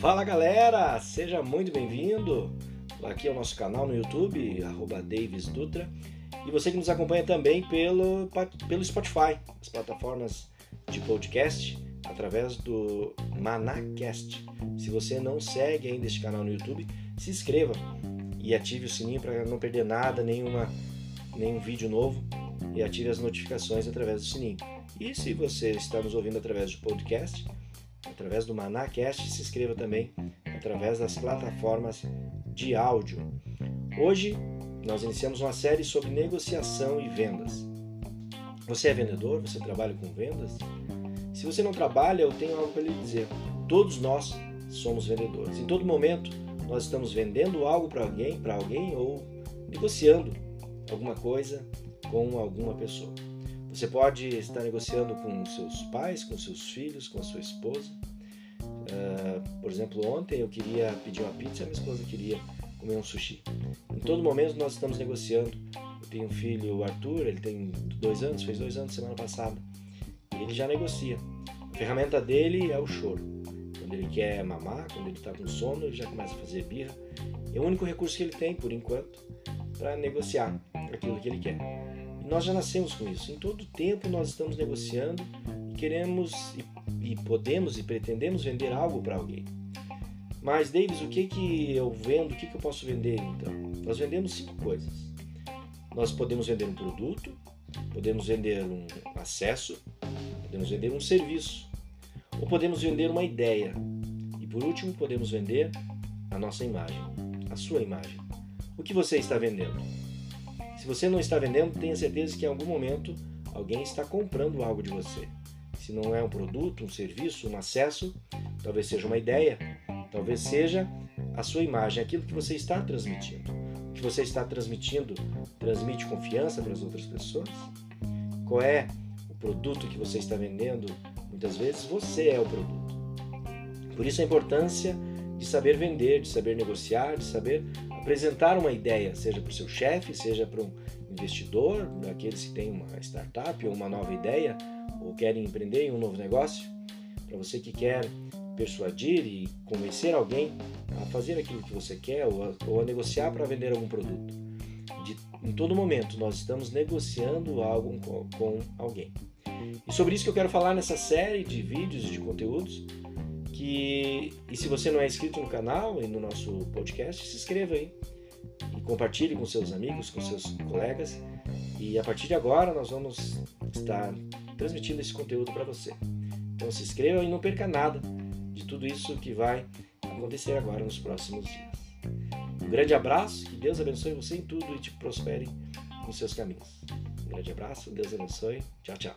Fala galera, seja muito bem-vindo. Aqui é o nosso canal no YouTube, Davis Dutra. E você que nos acompanha também pelo, pelo Spotify, as plataformas de podcast, através do Manacast. Se você não segue ainda este canal no YouTube, se inscreva e ative o sininho para não perder nada, nenhuma, nenhum vídeo novo e ative as notificações através do sininho. E se você está nos ouvindo através do podcast, através do Manacast, se inscreva também através das plataformas de áudio. Hoje nós iniciamos uma série sobre negociação e vendas. Você é vendedor? Você trabalha com vendas? Se você não trabalha, eu tenho algo para lhe dizer. Todos nós somos vendedores. Em todo momento, nós estamos vendendo algo para alguém, para alguém ou negociando alguma coisa com alguma pessoa. Você pode estar negociando com seus pais, com seus filhos, com a sua esposa. Uh, por exemplo, ontem eu queria pedir uma pizza, minha esposa queria comer um sushi. Em todo momento nós estamos negociando. Eu tenho um filho, o Arthur, ele tem dois anos, fez dois anos semana passada. Ele já negocia. A ferramenta dele é o choro. Quando ele quer mamar, quando ele está com sono, ele já começa a fazer birra. É o único recurso que ele tem, por enquanto, para negociar aquilo que ele quer. Nós já nascemos com isso. Em todo tempo nós estamos negociando e queremos e, e podemos e pretendemos vender algo para alguém. Mas, Davis, o que, que eu vendo? O que, que eu posso vender então? Nós vendemos cinco coisas. Nós podemos vender um produto, podemos vender um acesso, podemos vender um serviço, ou podemos vender uma ideia. E por último, podemos vender a nossa imagem, a sua imagem. O que você está vendendo? Se você não está vendendo, tenha certeza que em algum momento alguém está comprando algo de você. Se não é um produto, um serviço, um acesso, talvez seja uma ideia, talvez seja a sua imagem, aquilo que você está transmitindo. O que você está transmitindo transmite confiança para as outras pessoas? Qual é o produto que você está vendendo? Muitas vezes você é o produto. Por isso a importância de saber vender, de saber negociar, de saber apresentar uma ideia, seja para o seu chefe, seja para um investidor, daqueles que têm uma startup ou uma nova ideia ou querem empreender em um novo negócio, para você que quer persuadir e convencer alguém a fazer aquilo que você quer ou a, ou a negociar para vender algum produto. De, em todo momento nós estamos negociando algo com, com alguém. E sobre isso que eu quero falar nessa série de vídeos e de conteúdos que e se você não é inscrito no canal e no nosso podcast, se inscreva aí e compartilhe com seus amigos, com seus colegas. E a partir de agora nós vamos estar transmitindo esse conteúdo para você. Então se inscreva e não perca nada de tudo isso que vai acontecer agora nos próximos dias. Um grande abraço, que Deus abençoe você em tudo e te prospere nos seus caminhos. Um grande abraço, Deus abençoe. Tchau, tchau.